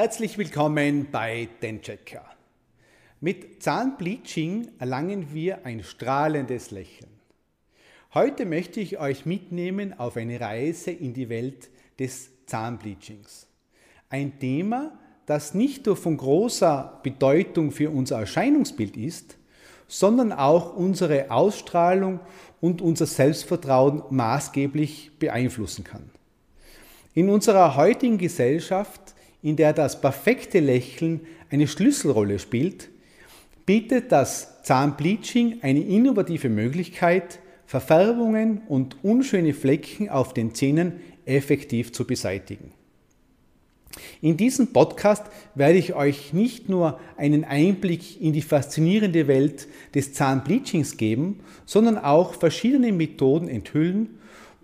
Herzlich willkommen bei Denchecker. Mit Zahnbleaching erlangen wir ein strahlendes Lächeln. Heute möchte ich euch mitnehmen auf eine Reise in die Welt des Zahnbleachings. Ein Thema, das nicht nur von großer Bedeutung für unser Erscheinungsbild ist, sondern auch unsere Ausstrahlung und unser Selbstvertrauen maßgeblich beeinflussen kann. In unserer heutigen Gesellschaft in der das perfekte Lächeln eine Schlüsselrolle spielt, bietet das Zahnbleaching eine innovative Möglichkeit, Verfärbungen und unschöne Flecken auf den Zähnen effektiv zu beseitigen. In diesem Podcast werde ich euch nicht nur einen Einblick in die faszinierende Welt des Zahnbleachings geben, sondern auch verschiedene Methoden enthüllen,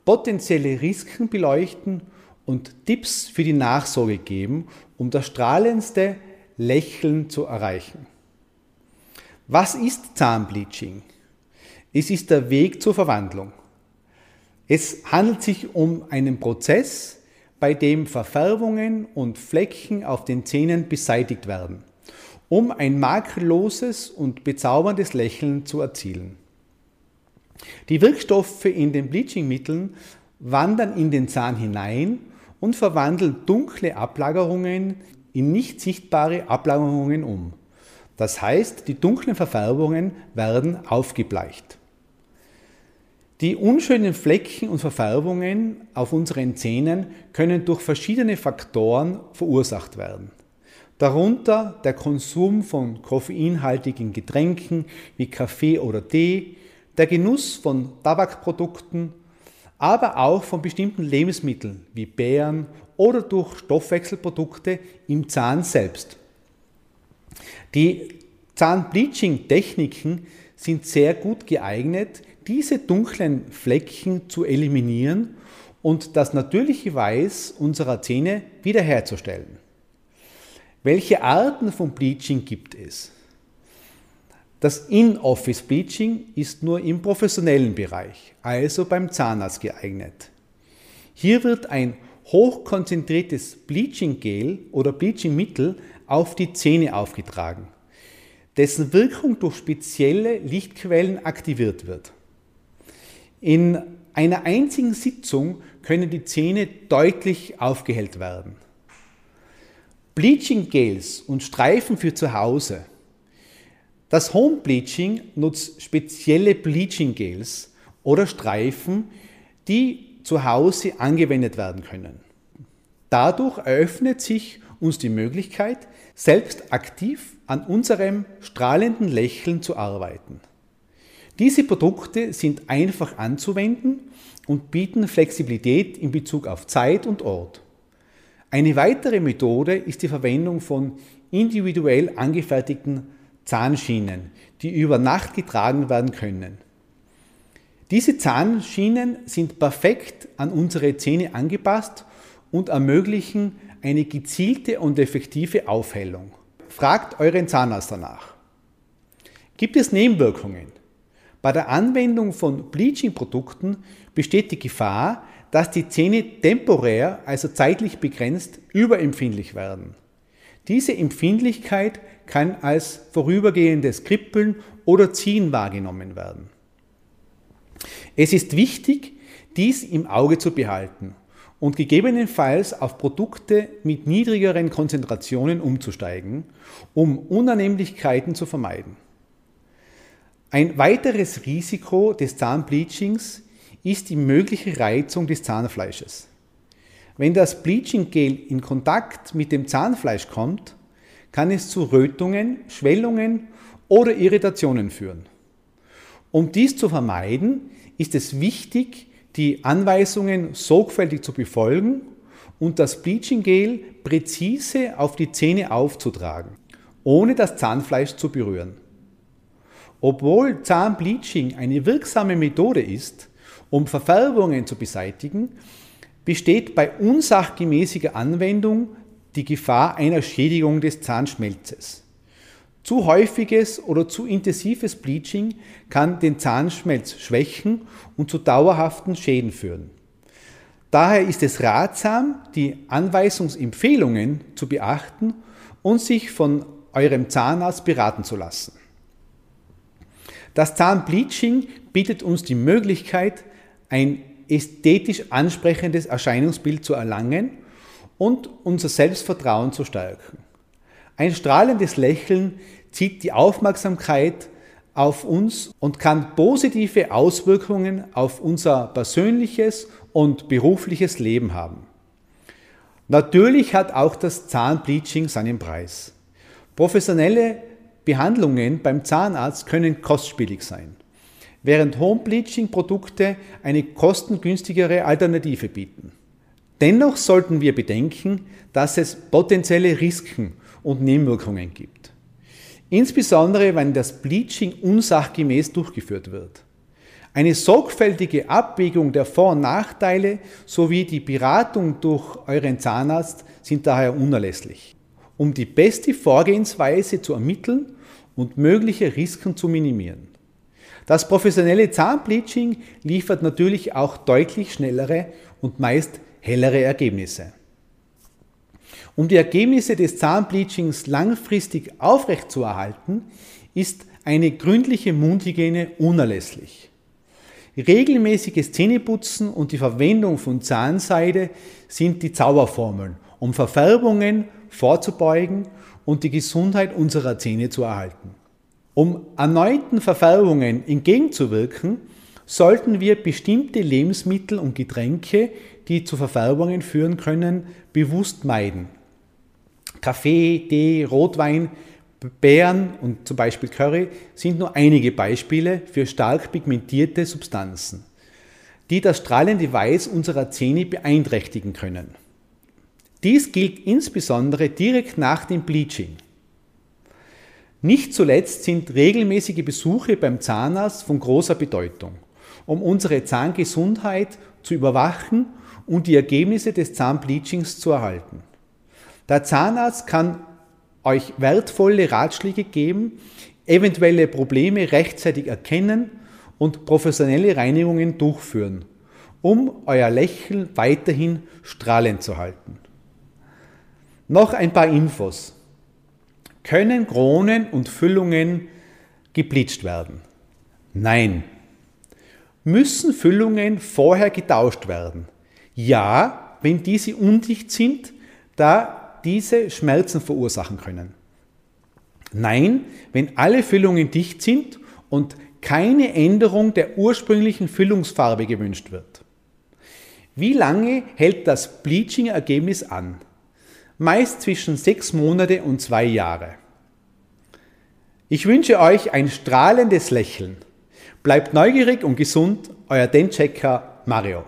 potenzielle Risiken beleuchten und Tipps für die Nachsorge geben, um das strahlendste Lächeln zu erreichen. Was ist Zahnbleaching? Es ist der Weg zur Verwandlung. Es handelt sich um einen Prozess, bei dem Verfärbungen und Flecken auf den Zähnen beseitigt werden, um ein makelloses und bezauberndes Lächeln zu erzielen. Die Wirkstoffe in den Bleachingmitteln wandern in den Zahn hinein und verwandelt dunkle Ablagerungen in nicht sichtbare Ablagerungen um. Das heißt, die dunklen Verfärbungen werden aufgebleicht. Die unschönen Flecken und Verfärbungen auf unseren Zähnen können durch verschiedene Faktoren verursacht werden. Darunter der Konsum von koffeinhaltigen Getränken wie Kaffee oder Tee, der Genuss von Tabakprodukten aber auch von bestimmten Lebensmitteln wie Beeren oder durch Stoffwechselprodukte im Zahn selbst. Die Zahnbleaching-Techniken sind sehr gut geeignet, diese dunklen Flecken zu eliminieren und das natürliche Weiß unserer Zähne wiederherzustellen. Welche Arten von Bleaching gibt es? Das In-Office Bleaching ist nur im professionellen Bereich, also beim Zahnarzt geeignet. Hier wird ein hochkonzentriertes Bleaching Gel oder Bleaching Mittel auf die Zähne aufgetragen, dessen Wirkung durch spezielle Lichtquellen aktiviert wird. In einer einzigen Sitzung können die Zähne deutlich aufgehellt werden. Bleaching Gels und Streifen für zu Hause das Home Bleaching nutzt spezielle Bleaching Gels oder Streifen, die zu Hause angewendet werden können. Dadurch eröffnet sich uns die Möglichkeit, selbst aktiv an unserem strahlenden Lächeln zu arbeiten. Diese Produkte sind einfach anzuwenden und bieten Flexibilität in Bezug auf Zeit und Ort. Eine weitere Methode ist die Verwendung von individuell angefertigten Zahnschienen, die über Nacht getragen werden können. Diese Zahnschienen sind perfekt an unsere Zähne angepasst und ermöglichen eine gezielte und effektive Aufhellung. Fragt euren Zahnarzt danach. Gibt es Nebenwirkungen? Bei der Anwendung von Bleaching-Produkten besteht die Gefahr, dass die Zähne temporär, also zeitlich begrenzt, überempfindlich werden. Diese Empfindlichkeit kann als vorübergehendes Kribbeln oder Ziehen wahrgenommen werden. Es ist wichtig, dies im Auge zu behalten und gegebenenfalls auf Produkte mit niedrigeren Konzentrationen umzusteigen, um Unannehmlichkeiten zu vermeiden. Ein weiteres Risiko des Zahnbleachings ist die mögliche Reizung des Zahnfleisches. Wenn das Bleaching Gel in Kontakt mit dem Zahnfleisch kommt, kann es zu Rötungen, Schwellungen oder Irritationen führen. Um dies zu vermeiden, ist es wichtig, die Anweisungen sorgfältig zu befolgen und das Bleaching Gel präzise auf die Zähne aufzutragen, ohne das Zahnfleisch zu berühren. Obwohl Zahnbleaching eine wirksame Methode ist, um Verfärbungen zu beseitigen, besteht bei unsachgemäßiger Anwendung die Gefahr einer Schädigung des Zahnschmelzes. Zu häufiges oder zu intensives Bleaching kann den Zahnschmelz schwächen und zu dauerhaften Schäden führen. Daher ist es ratsam, die Anweisungsempfehlungen zu beachten und sich von eurem Zahnarzt beraten zu lassen. Das Zahnbleaching bietet uns die Möglichkeit, ein ästhetisch ansprechendes Erscheinungsbild zu erlangen und unser Selbstvertrauen zu stärken. Ein strahlendes Lächeln zieht die Aufmerksamkeit auf uns und kann positive Auswirkungen auf unser persönliches und berufliches Leben haben. Natürlich hat auch das Zahnbleaching seinen Preis. Professionelle Behandlungen beim Zahnarzt können kostspielig sein, während Homebleaching-Produkte eine kostengünstigere Alternative bieten. Dennoch sollten wir bedenken, dass es potenzielle Risiken und Nebenwirkungen gibt. Insbesondere wenn das Bleaching unsachgemäß durchgeführt wird. Eine sorgfältige Abwägung der Vor- und Nachteile sowie die Beratung durch euren Zahnarzt sind daher unerlässlich, um die beste Vorgehensweise zu ermitteln und mögliche Risiken zu minimieren. Das professionelle Zahnbleaching liefert natürlich auch deutlich schnellere und meist hellere Ergebnisse. Um die Ergebnisse des Zahnbleachings langfristig aufrechtzuerhalten, ist eine gründliche Mundhygiene unerlässlich. Regelmäßiges Zähneputzen und die Verwendung von Zahnseide sind die Zauberformeln, um Verfärbungen vorzubeugen und die Gesundheit unserer Zähne zu erhalten. Um erneuten Verfärbungen entgegenzuwirken, sollten wir bestimmte Lebensmittel und Getränke, die zu Verfärbungen führen können, bewusst meiden. Kaffee, Tee, Rotwein, Beeren und zum Beispiel Curry sind nur einige Beispiele für stark pigmentierte Substanzen, die das strahlende Weiß unserer Zähne beeinträchtigen können. Dies gilt insbesondere direkt nach dem Bleaching. Nicht zuletzt sind regelmäßige Besuche beim Zahnarzt von großer Bedeutung, um unsere Zahngesundheit zu überwachen und die Ergebnisse des Zahnbleachings zu erhalten. Der Zahnarzt kann euch wertvolle Ratschläge geben, eventuelle Probleme rechtzeitig erkennen und professionelle Reinigungen durchführen, um euer Lächeln weiterhin strahlend zu halten. Noch ein paar Infos. Können Kronen und Füllungen gebleached werden? Nein. Müssen Füllungen vorher getauscht werden? Ja, wenn diese undicht sind, da diese Schmerzen verursachen können. Nein, wenn alle Füllungen dicht sind und keine Änderung der ursprünglichen Füllungsfarbe gewünscht wird. Wie lange hält das Bleaching-Ergebnis an? Meist zwischen sechs Monate und zwei Jahre. Ich wünsche euch ein strahlendes Lächeln. Bleibt neugierig und gesund, euer Denchecker Mario.